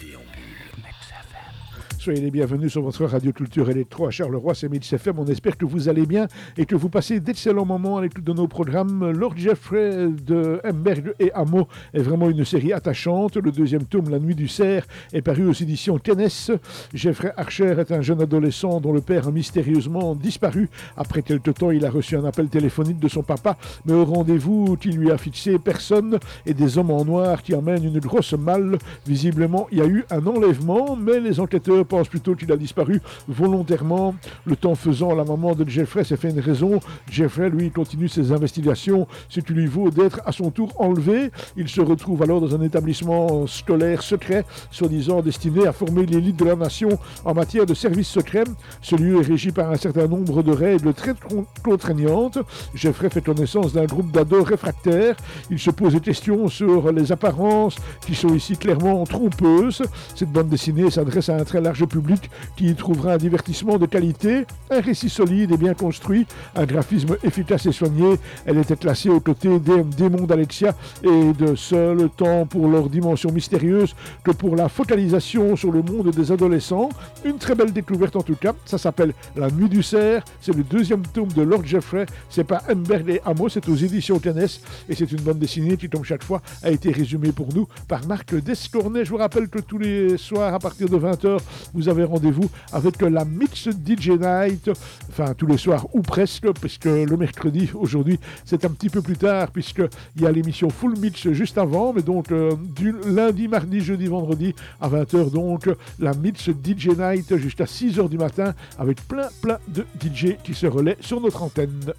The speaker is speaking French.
perdiam. Soyez les bienvenus sur votre radio culture électro à Charleroi, c'est Mitch FM. On espère que vous allez bien et que vous passez d'excellents moments à l'écoute de nos programmes. Lord Jeffrey de Emberg et Hameau est vraiment une série attachante. Le deuxième tome, La Nuit du Cerf, est paru aux éditions Tennis. Jeffrey Archer est un jeune adolescent dont le père a mystérieusement disparu. Après quelque temps, il a reçu un appel téléphonique de son papa, mais au rendez-vous qu'il lui a fixé, personne et des hommes en noir qui amènent une grosse malle. Visiblement, il y a eu un enlèvement, mais les enquêteurs pensent plutôt qu'il a disparu volontairement. Le temps faisant, la maman de Jeffrey s'est fait une raison. Jeffrey, lui, continue ses investigations, ce qui lui vaut d'être à son tour enlevé. Il se retrouve alors dans un établissement scolaire secret, soi-disant destiné à former l'élite de la nation en matière de services secrets. Ce lieu est régi par un certain nombre de règles très contraignantes. Jeffrey fait connaissance d'un groupe d'ados réfractaires. Il se pose des questions sur les apparences qui sont ici clairement trompeuses. Cette bande dessinée s'adresse à un très large public qui y trouvera un divertissement de qualité, un récit solide et bien construit, un graphisme efficace et soigné. Elle était classée aux côtés des démons d'Alexia et de Seul temps pour leur dimension mystérieuse que pour la focalisation sur le monde des adolescents. Une très belle découverte en tout cas. Ça s'appelle La Nuit du Cerf. C'est le deuxième tome de Lord Jeffrey. C'est pas Emberg et Amo, c'est aux éditions Canes et c'est une bande dessinée qui, comme chaque fois, a été résumée pour nous par Marc Descornet. Je vous rappelle que tous les soirs, à de 20h, vous avez rendez-vous avec la Mix DJ Night. Enfin, tous les soirs ou presque, puisque le mercredi, aujourd'hui, c'est un petit peu plus tard, puisqu'il y a l'émission Full Mix juste avant. Mais donc, euh, du lundi, mardi, jeudi, vendredi, à 20h, donc, la Mix DJ Night jusqu'à 6h du matin, avec plein, plein de DJ qui se relaient sur notre antenne.